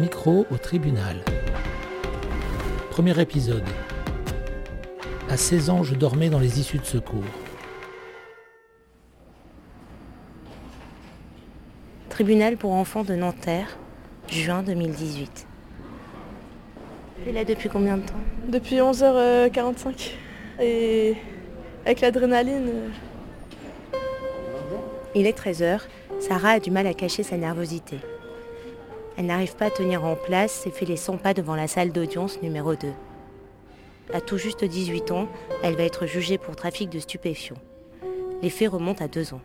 micro au tribunal. Premier épisode. À 16 ans, je dormais dans les issues de secours. Tribunal pour enfants de Nanterre, juin 2018. Tu es là depuis combien de temps? Depuis 11h45. Et avec l'adrénaline. euh, Il est 13h, Sarah a du mal à cacher sa nervosité. Elle n'arrive pas à tenir en place et fait les 100 pas devant la salle d'audience numéro 2. À tout juste 18 ans, elle va être jugée pour trafic de stupéfiants. Les faits remontent à deux ans.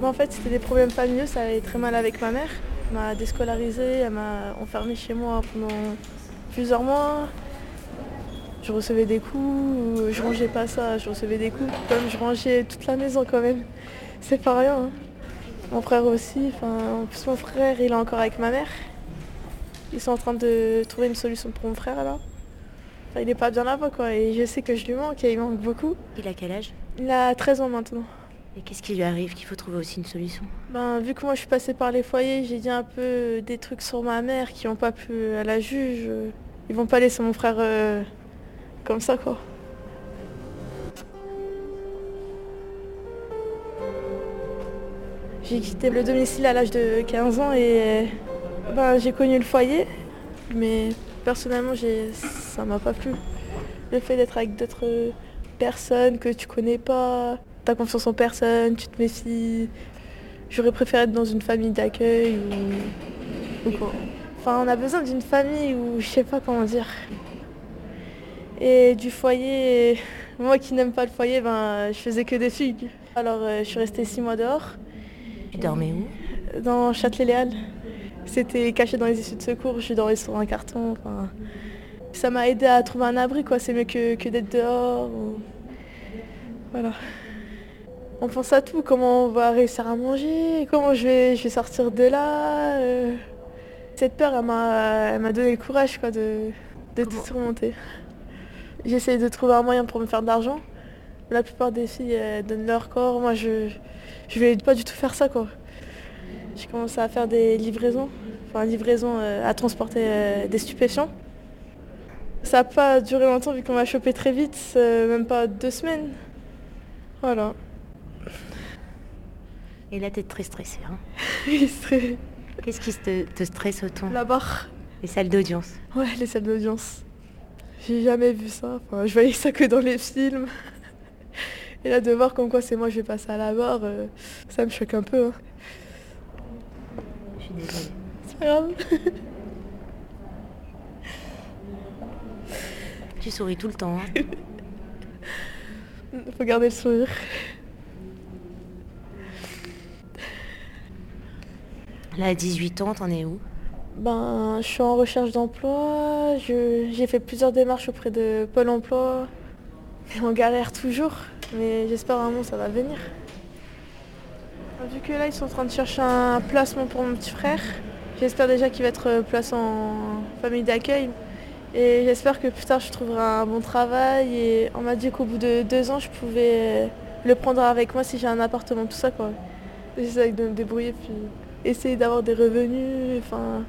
Mais en fait, c'était des problèmes familiaux, ça allait très mal avec ma mère. Elle m'a déscolarisée, elle m'a enfermée chez moi pendant plusieurs mois. Je recevais des coups, je rangeais pas ça, je recevais des coups. Comme je rangeais toute la maison quand même. C'est pas rien. hein. Mon frère aussi, enfin, en plus mon frère il est encore avec ma mère. Ils sont en train de trouver une solution pour mon frère là. Enfin, il est pas bien là-bas quoi et je sais que je lui manque et il manque beaucoup. Il a quel âge? Il a 13 ans maintenant. Et qu'est-ce qui lui arrive qu'il faut trouver aussi une solution? Ben, vu que moi je suis passée par les foyers, j'ai dit un peu des trucs sur ma mère qui n'ont pas pu à la juge. Ils vont pas laisser mon frère euh, comme ça quoi. J'ai quitté le domicile à l'âge de 15 ans et ben, j'ai connu le foyer, mais personnellement ça m'a pas plu. Le fait d'être avec d'autres personnes que tu connais pas, t'as confiance en personne, tu te méfies. J'aurais préféré être dans une famille d'accueil ou quoi. Enfin, on a besoin d'une famille ou je sais pas comment dire. Et du foyer, moi qui n'aime pas le foyer, ben, je faisais que des fugues. Alors euh, je suis restée six mois dehors, Tu dormais où dans Châtelet-Léal. C'était caché dans les issues de secours, je dormais sur un carton. enfin. Ça m'a aidé à trouver un abri, quoi. C'est mieux que, que d'être dehors. ou- Voilà. On pense à tout, comment on va réussir à manger, comment je vais, je vais sortir de là. euh. Cette peur, elle m'a donné le courage quoi, de, de tout surmonter. J'essaie de trouver un moyen pour me faire de l'argent. La plupart des filles elles donnent leur corps. Moi, je je vais pas du tout faire ça. quoi. J'ai commencé à faire des livraisons, enfin livraisons euh, à transporter euh, des stupéfiants. Ça n'a pas duré longtemps vu qu'on m'a chopé très vite, euh, même pas deux semaines. Voilà. Et là, t'es très stressée. Hein Il serait Qu'est-ce qui te, te stresse autant? La barre. Les salles d'audience. Ouais, les salles d'audience. J'ai jamais vu ça. Enfin, je voyais ça que dans les films. Et là, de voir comme quoi c'est moi je vais passer à la barre, euh, ça me choque un peu. hein. Je suis désolée. C'est pas grave. Tu souris tout le temps. hein. Faut garder le sourire. Là, à 18 ans, t'en es où? Ben, je suis en recherche d'emploi. J'ai fait plusieurs démarches auprès de Pôle emploi. Et on galère toujours. Mais j'espère un moment ça va venir. Vu que là, ils sont en train de chercher un placement pour mon petit frère, j'espère déjà qu'il va être placé en famille d'accueil. Et j'espère que plus tard, je trouverai un bon travail. Et on m'a dit qu'au bout de deux ans, je pouvais le prendre avec moi si j'ai un appartement, tout ça quoi. J'essaie de me débrouiller puis essayer d'avoir des revenus. Enfin,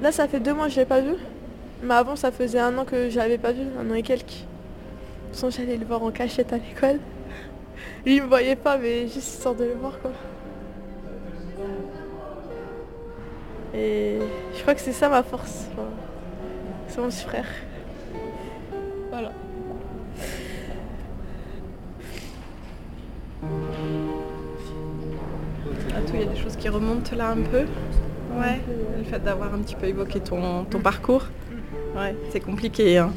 Là, ça fait deux mois que je l'ai pas vu. Mais avant, ça faisait un an que je l'avais pas vu, un an et quelques. Façon, j'allais le voir en cachette à l'école. Lui, il me voyait pas, mais juste histoire de le voir, quoi. Et je crois que c'est ça ma force. Enfin, c'est mon petit frère. Voilà. À tout, il y a des choses qui remontent là un peu. Ouais, le fait d'avoir un petit peu évoqué ton, ton parcours. Ouais, c'est compliqué. hein.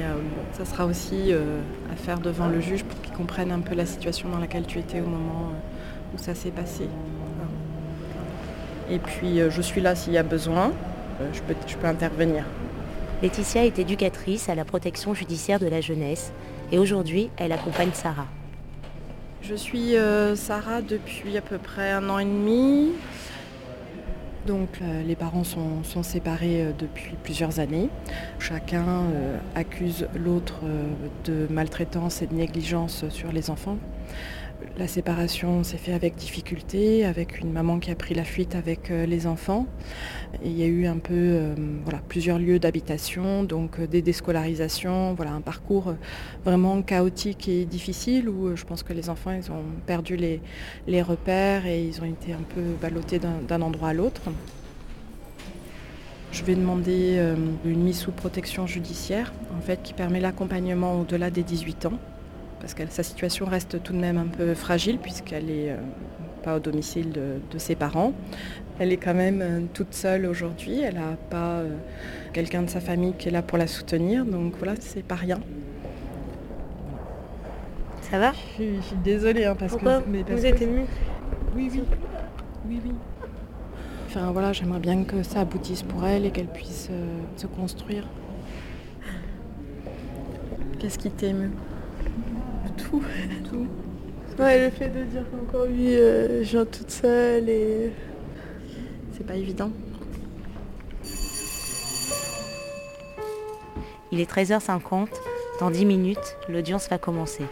Euh, bon, ça sera aussi euh, à faire devant le juge pour qu'il comprenne un peu la situation dans laquelle tu étais au moment euh, où ça s'est passé. Et puis euh, je suis là s'il y a besoin. Je, peux, je peux intervenir. Laetitia est éducatrice à la protection judiciaire de la jeunesse et aujourd'hui, elle accompagne Sarah. Je suis Sarah depuis à peu près un an et demi. Donc euh, les parents sont, séparés euh, depuis plusieurs années. Chacun euh, accuse l'autre de maltraitance et de négligence sur les enfants. La séparation s'est faite avec difficulté, avec une maman qui a pris la fuite avec euh, les enfants. il y a eu un peu euh, voilà, plusieurs lieux d'habitation, donc des déscolarisations, voilà, un parcours vraiment chaotique et difficile où je pense que les enfants ont perdu les, les repères et ils ont été un peu ballottés d'un endroit à l'autre. Je vais demander une mise sous protection judiciaire en fait, qui permet l'accompagnement au-delà des 18 ans parce que sa situation reste tout de même un peu fragile puisqu'elle n'est euh, pas au domicile de, ses parents. Elle est quand même euh, toute seule aujourd'hui, elle n'a pas euh, quelqu'un de sa famille qui est là pour la soutenir, donc voilà, c'est pas rien. Ça va? Je suis, désolée hein, parce que... Mais Vous êtes émue Oui, oui. Oui, oui. Enfin voilà, j'aimerais bien que ça aboutisse pour elle et qu'elle puisse se construire. Qu'est-ce qui t'émeut? Tout. Ouais, le fait de dire qu'encore oui, euh, je viens toute seule et. C'est pas évident. Il est 13h50. Dans 10 minutes, l'audience va commencer.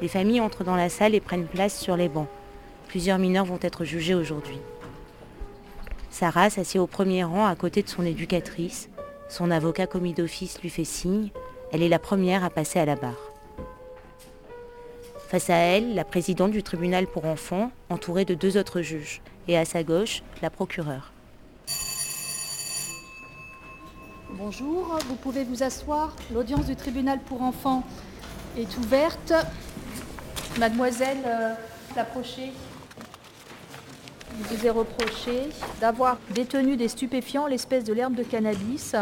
Les familles entrent dans la salle et prennent place sur les bancs. Plusieurs mineurs vont être jugés aujourd'hui. Sarah s'assied au premier rang à côté de son éducatrice. Son avocat commis d'office lui fait signe. Elle est la première à passer à la barre. Face à elle, la présidente du tribunal pour enfants, entourée de deux autres juges, et à sa gauche, la procureure. Bonjour, vous pouvez vous asseoir. L'audience du tribunal pour enfants est ouverte. Mademoiselle euh, vous est reproché d'avoir détenu des stupéfiants, l'espèce de l'herbe de cannabis,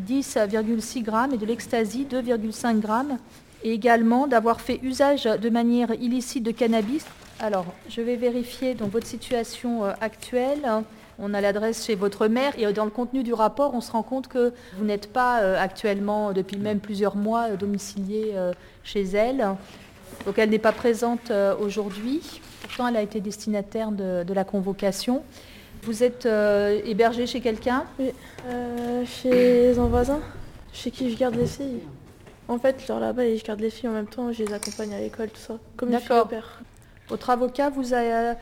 10,6 grammes, et de l'ecstasy, 2,5 grammes, et également d'avoir fait usage de manière illicite de cannabis. Alors, je vais vérifier votre situation euh, actuelle. On a l'adresse chez votre mère et dans le contenu du rapport, on se rend compte que vous n'êtes pas euh, actuellement, depuis même plusieurs mois, euh, domicilié chez elle. Donc elle n'est pas présente aujourd'hui. Pourtant, elle a été destinataire de, la convocation. Vous êtes hébergé chez quelqu'un? Oui, chez un voisin, chez qui je garde les filles. En fait, genre là-bas, je garde les filles en même temps, je les accompagne à l'école, tout ça. Comme D'accord. père. Votre avocat vous a euh,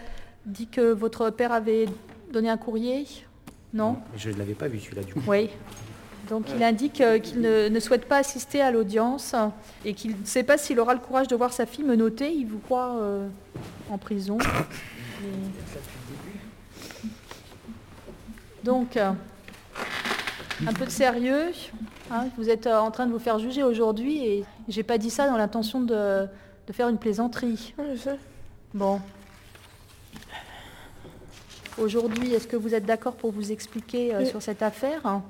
dit que votre père avait donné un courrier? Non? Je ne l'avais pas vu celui-là du coup. Oui. Donc il indique euh, qu'il ne, souhaite pas assister à l'audience et qu'il ne sait pas s'il aura le courage de voir sa fille me noter. Il vous croit euh, en prison. Donc, un peu de sérieux. Hein, vous êtes euh, en train de vous faire juger aujourd'hui et j'ai pas dit ça dans l'intention de, faire une plaisanterie. je sais. Bon. Aujourd'hui, est-ce que vous êtes d'accord pour vous expliquer euh, sur cette affaire?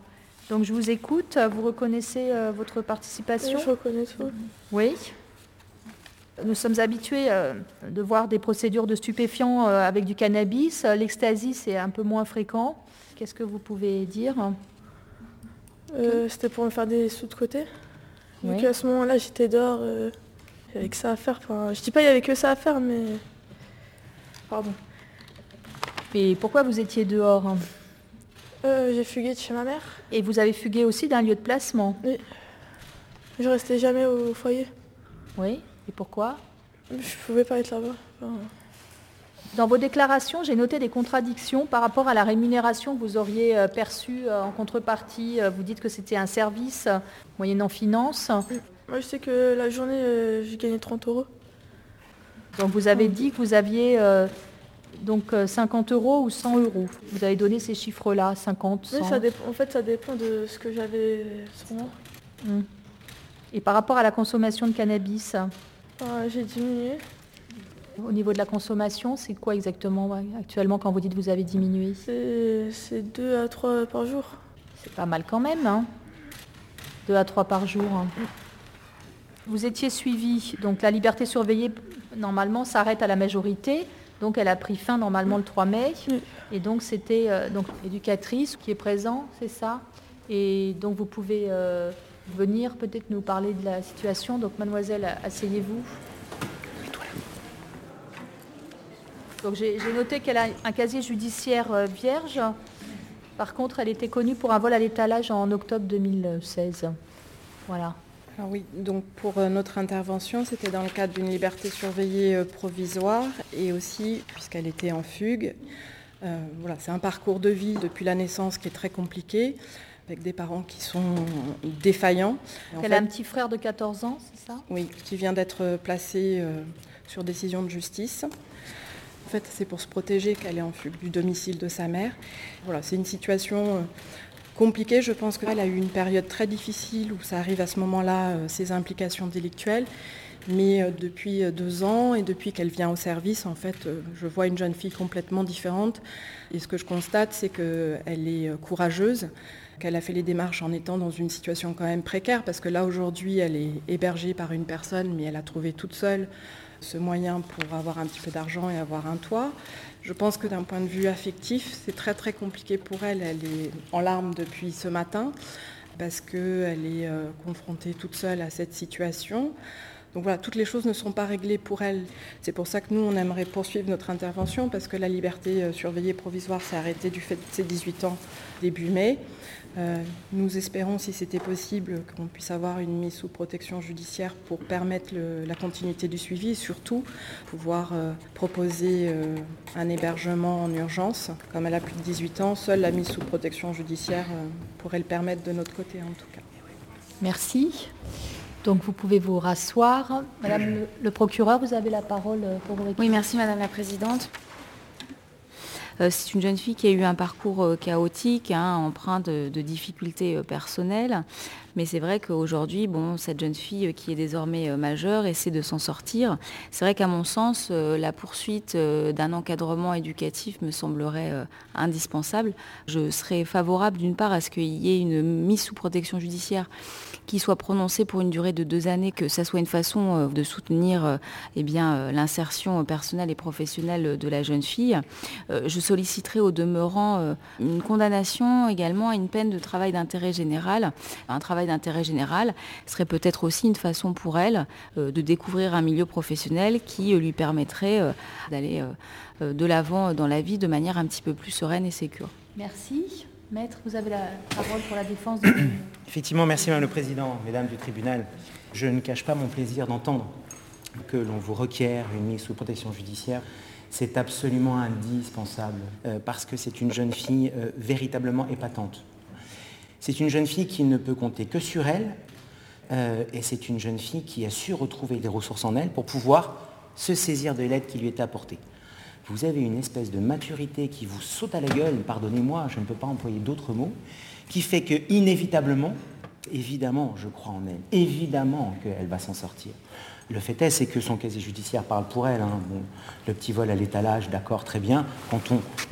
Donc je vous écoute. Vous reconnaissez euh, votre participation? Je reconnais tout. Oui. Nous sommes habitués de voir des procédures de stupéfiants avec du cannabis. L'ecstasy, c'est un peu moins fréquent. Qu'est-ce que vous pouvez dire? Euh, c'était pour me faire des sous de côté. Donc à ce moment-là, j'étais dehors, euh, il avait que ça à faire. Enfin, je dis pas qu'il y avait que ça à faire, mais... Pardon. Et pourquoi vous étiez dehors hein? Euh, J'ai fugué de chez ma mère. Et vous avez fugué aussi d'un lieu de placement? Oui. Je restais jamais au foyer. Oui. Et pourquoi? Je pouvais pas être là-bas. Dans vos déclarations, j'ai noté des contradictions par rapport à la rémunération que vous auriez euh, perçue euh, en contrepartie. Euh, vous dites que c'était un service moyennant finance. Moi, je sais que la journée, j'ai gagné 30 euros. Donc vous avez dit que vous aviez donc 50 euros ou 100 euros. Vous avez donné ces chiffres-là, 50, 100 Oui, ça dépend, en fait, ça dépend de ce que j'avais sur moi. Hum. Et par rapport à la consommation de cannabis? J'ai diminué. Au niveau de la consommation, c'est quoi exactement actuellement quand vous dites que vous avez diminué? C'est 2 à 3 par jour. C'est pas mal quand même, hein 2 à 3 par jour. Hein. Vous étiez suivi, donc la liberté surveillée, normalement, s'arrête à la majorité. Donc elle a pris fin normalement le 3 mai. Et donc c'était euh, donc l'éducatrice qui est présent, c'est ça? Et donc vous pouvez euh, venir peut-être nous parler de la situation. Donc mademoiselle, asseyez-vous. Donc j'ai noté qu'elle a un casier judiciaire euh, vierge. Par contre, elle était connue pour un vol à l'étalage en octobre 2016. Voilà. Ah oui, donc pour euh, notre intervention, c'était dans le cadre d'une liberté surveillée euh, provisoire et aussi puisqu'elle était en fugue. Euh, voilà, c'est un parcours de vie depuis la naissance qui est très compliqué, avec des parents qui sont défaillants. Elle a un petit frère de 14 ans, c'est ça? Oui, qui vient d'être placé sur décision de justice. Fait, c'est pour se protéger qu'elle est en fugue du domicile de sa mère. Voilà, c'est une situation compliqué. Je pense qu'elle a eu une période très difficile où ça arrive à ce moment-là, euh, ses implications délictuelles. Mais euh, depuis euh, deux ans et depuis qu'elle vient au service, en fait, je vois une jeune fille complètement différente. Et ce que je constate, c'est qu'elle est courageuse, qu'elle a fait les démarches en étant dans une situation quand même précaire, parce que là, aujourd'hui, elle est hébergée par une personne, mais elle a trouvé toute seule ce moyen pour avoir un petit peu d'argent et avoir un toit. Je pense que d'un point de vue affectif, c'est très très compliqué pour elle. Elle est en larmes depuis ce matin parce qu'elle est euh, confrontée toute seule à cette situation. Donc voilà, toutes les choses ne sont pas réglées pour elle. C'est pour ça que nous, on aimerait poursuivre notre intervention parce que la liberté euh, surveillée provisoire s'est arrêtée du fait de ses 18 ans début mai. Euh, nous espérons, si c'était possible, qu'on puisse avoir une mise sous protection judiciaire pour permettre la continuité du suivi et surtout pouvoir euh, proposer euh, un hébergement en urgence. Comme elle a plus de 18 ans, seule la mise sous protection judiciaire pourrait le permettre de notre côté en tout cas. Merci. Donc vous pouvez vous rasseoir. Madame le, le procureur, vous avez la parole pour vous répondre. Oui, merci Madame la Présidente. Euh, c'est une jeune fille qui a eu un parcours euh, chaotique, hein, empreint de, difficultés euh, personnelles. Mais c'est vrai qu'aujourd'hui, bon, cette jeune fille qui est désormais majeure essaie de s'en sortir. C'est vrai qu'à mon sens, la poursuite d'un encadrement éducatif me semblerait indispensable. Je serais favorable d'une part à ce qu'il y ait une mise sous protection judiciaire qui soit prononcée pour une durée de deux années, que ça soit une façon de soutenir eh l'insertion personnelle et professionnelle de la jeune fille. Je solliciterait au demeurant euh, une condamnation également à une peine de travail d'intérêt général. Un travail d'intérêt général serait peut-être aussi une façon pour elle euh, de découvrir un milieu professionnel qui euh, lui permettrait d'aller de l'avant dans la vie de manière un petit peu plus sereine et sécure. Merci. Maître, vous avez la parole pour la défense. De... Effectivement, merci Madame le Président, Mesdames du tribunal. Je ne cache pas mon plaisir d'entendre que l'on vous requiert une mise sous protection judiciaire c'est absolument indispensable euh, parce que c'est une jeune fille euh, véritablement épatante. C'est une jeune fille qui ne peut compter que sur elle euh, et c'est une jeune fille qui a su retrouver des ressources en elle pour pouvoir se saisir de l'aide qui lui est apportée. Vous avez une espèce de maturité qui vous saute à la gueule, pardonnez-moi, je ne peux pas employer d'autres mots, qui fait que inévitablement, évidemment, je crois en elle, évidemment qu'elle va s'en sortir. Le fait est, c'est que son casier judiciaire parle pour elle. Hein. le petit vol à l'étalage, d'accord, très bien. Quand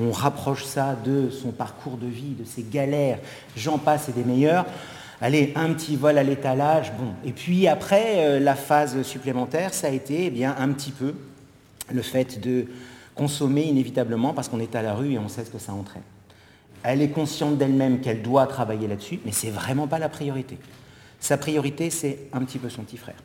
on, rapproche ça de son parcours de vie, de ses galères, j'en passe et des meilleurs. Allez, un petit vol à l'étalage, bon. Et puis après, euh, la phase supplémentaire, ça a été eh bien, un petit peu le fait de consommer inévitablement parce qu'on est à la rue et on sait ce que ça entraîne. Elle est consciente d'elle-même qu'elle doit travailler là-dessus, mais c'est vraiment pas la priorité. Sa priorité, c'est un petit peu son petit frère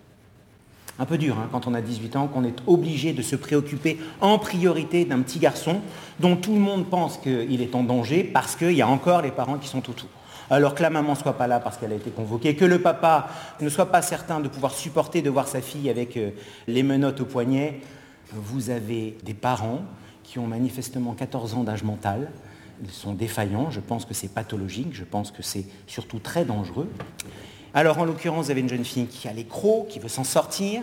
un peu dur hein, quand on a 18 ans, qu'on est obligé de se préoccuper en priorité d'un petit garçon dont tout le monde pense qu'il est en danger parce qu'il y a encore les parents qui sont autour. Alors que la maman ne soit pas là parce qu'elle a été convoquée, que le papa ne soit pas certain de pouvoir supporter de voir sa fille avec euh, les menottes au poignet, vous avez des parents qui ont manifestement 14 ans d'âge mental, ils sont défaillants, je pense que c'est pathologique, je pense que c'est surtout très dangereux. Alors en l'occurrence, vous avez une jeune fille qui a les crocs, qui veut s'en sortir,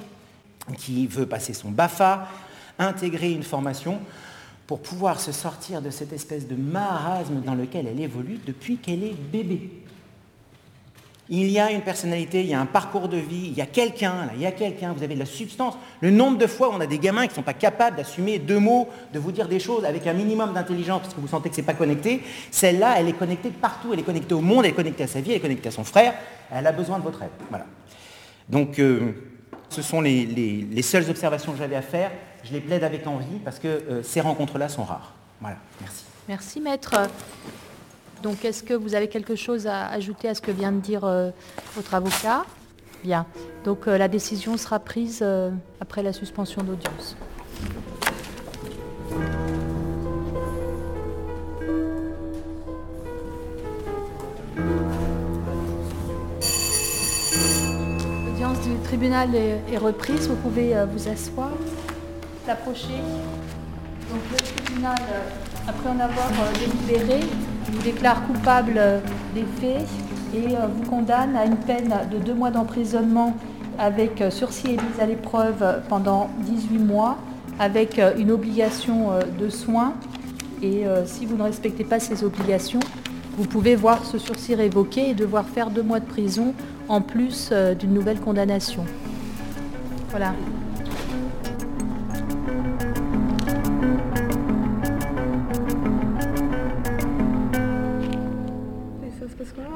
qui veut passer son BAFA, intégrer une formation pour pouvoir se sortir de cette espèce de marasme dans lequel elle évolue depuis qu'elle est bébé. Il y a une personnalité, il y a un parcours de vie, il y a quelqu'un, il y a quelqu'un, vous avez de la substance. Le nombre de fois où on a des gamins qui ne sont pas capables d'assumer deux mots, de vous dire des choses avec un minimum d'intelligence parce que vous sentez que ce n'est pas connecté, celle-là, elle est connectée partout, elle est connectée au monde, elle est connectée à sa vie, elle est connectée à son frère, elle a besoin de votre aide. Voilà. Donc, euh, ce sont les, seules observations que j'avais à faire. Je les plaide avec envie parce que euh, ces rencontres-là sont rares. Voilà, merci. Merci, maître. Donc, est-ce que vous avez quelque chose à ajouter à ce que vient de dire euh, votre avocat? Bien. Donc, euh, la décision sera prise euh, après la suspension d'audience. tribunal est, reprise, vous pouvez vous asseoir, s'approcher. Donc le tribunal, après en avoir délibéré, vous déclare coupable des faits et vous condamne à une peine de deux mois d'emprisonnement avec sursis et mise à l'épreuve pendant 18 mois, avec une obligation de soins. Et si vous ne respectez pas ces obligations, vous pouvez voir ce sursis révoqué et devoir faire deux mois de prison en plus euh, d'une nouvelle condamnation. Voilà.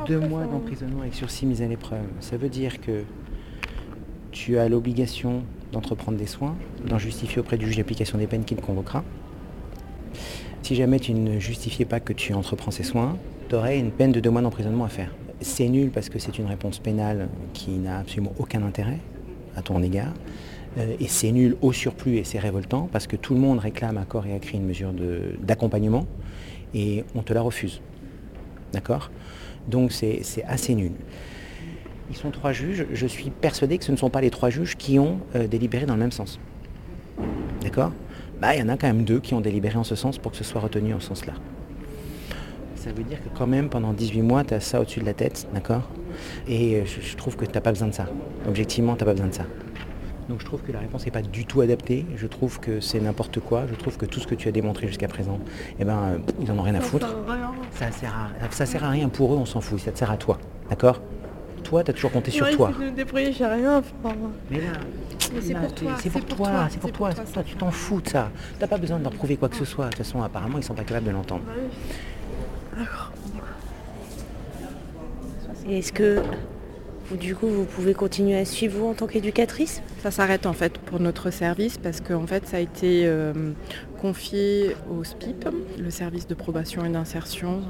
Deux mois d'emprisonnement avec sursis mis à l'épreuve. Ça veut dire que tu as l'obligation d'entreprendre des soins, d'en justifier auprès du juge d'application des peines qui te convoquera. Si jamais tu ne justifiais pas que tu entreprends ces soins, tu aurais une peine de deux mois d'emprisonnement à faire. C'est nul parce que c'est une réponse pénale qui n'a absolument aucun intérêt à ton égard. Euh, et c'est nul au surplus et c'est révoltant parce que tout le monde réclame à corps et à cri une mesure d'accompagnement et on te la refuse. D'accord? Donc c'est assez nul. Ils sont trois juges. Je suis persuadé que ce ne sont pas les trois juges qui ont euh, délibéré dans le même sens. D'accord? Bah, il y en a quand même deux qui ont délibéré en ce sens pour que ce soit retenu en ce sens-là ça veut dire que quand même pendant 18 mois, tu as ça au-dessus de la tête, d'accord? Et euh, je, trouve que tu n'as pas besoin de ça. Objectivement, tu n'as pas besoin de ça. Donc je trouve que la réponse n'est pas du tout adaptée. Je trouve que c'est n'importe quoi. Je trouve que tout ce que tu as démontré jusqu'à présent, eh ben, euh, ils n'en ont rien à foutre. Ça sert à, ça sert à rien pour eux, on s'en fout. Ça te sert à toi, d'accord? Toi, tu as toujours compté sur toi. j'ai rien. Mais là, c'est pour, toi, c'est pour, toi, c'est pour toi, Tu t'en fous de ça. Tu n'as pas besoin de leur prouver quoi que ce soit. De toute façon, apparemment, ils sont pas capables de l'entendre. Bah D'accord. Est-ce que du coup vous pouvez continuer à suivre vous en tant qu'éducatrice? Ça s'arrête en fait pour notre service parce que en fait ça a été euh, confié au SPIP, le service de probation et d'insertion.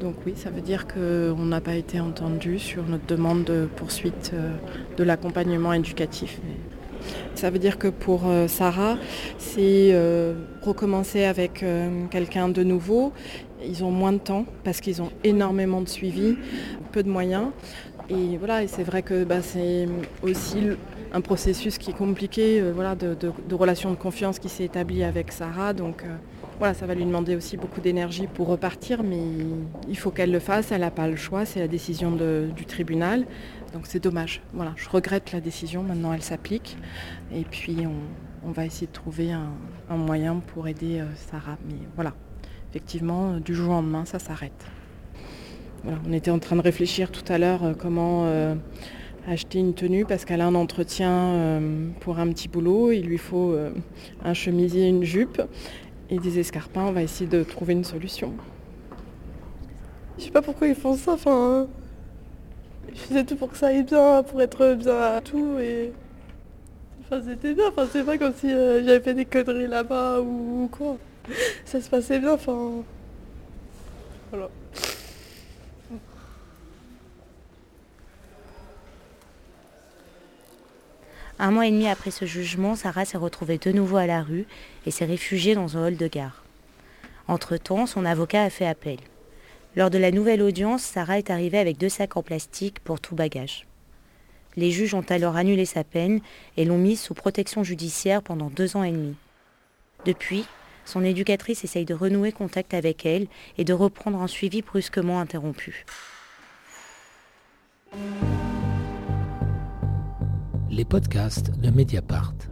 Donc oui, ça veut dire qu'on n'a pas été entendu sur notre demande de poursuite euh, de l'accompagnement éducatif. Ça veut dire que pour euh, Sarah, c'est recommencer avec quelqu'un de nouveau ils ont moins de temps parce qu'ils ont énormément de suivi, peu de moyens. Et voilà, et c'est vrai que bah, c'est aussi un processus qui est compliqué, euh, voilà, de, relation de confiance qui s'est établi avec Sarah. Donc euh, voilà, ça va lui demander aussi beaucoup d'énergie pour repartir, mais il faut qu'elle le fasse, elle n'a pas le choix, c'est la décision du tribunal. Donc c'est dommage. Voilà, je regrette la décision, maintenant elle s'applique. Et puis on, va essayer de trouver un, moyen pour aider euh, Sarah. Mais voilà, effectivement, du jour au lendemain, ça s'arrête. On était en train de réfléchir tout à l'heure euh, comment euh, acheter une tenue parce qu'elle a un entretien pour un petit boulot. Il lui faut un chemisier, une jupe et des escarpins. On va essayer de trouver une solution. Je sais pas pourquoi ils font ça. Enfin, je faisais tout pour que ça aille bien, pour être bien à tout et. Enfin, c'était bien. Enfin, c'est pas comme si j'avais fait des conneries là-bas ou quoi ça se passait bien, enfin. Voilà. Un mois et demi après ce jugement, Sarah s'est retrouvée de nouveau à la rue et s'est réfugiée dans un hall de gare. Entre-temps, son avocat a fait appel. Lors de la nouvelle audience, Sarah est arrivée avec deux sacs en plastique pour tout bagage. Les juges ont alors annulé sa peine et l'ont mise sous protection judiciaire pendant deux ans et demi. Depuis, son éducatrice essaye de renouer contact avec elle et de reprendre un suivi brusquement interrompu. Les podcasts de Mediapart.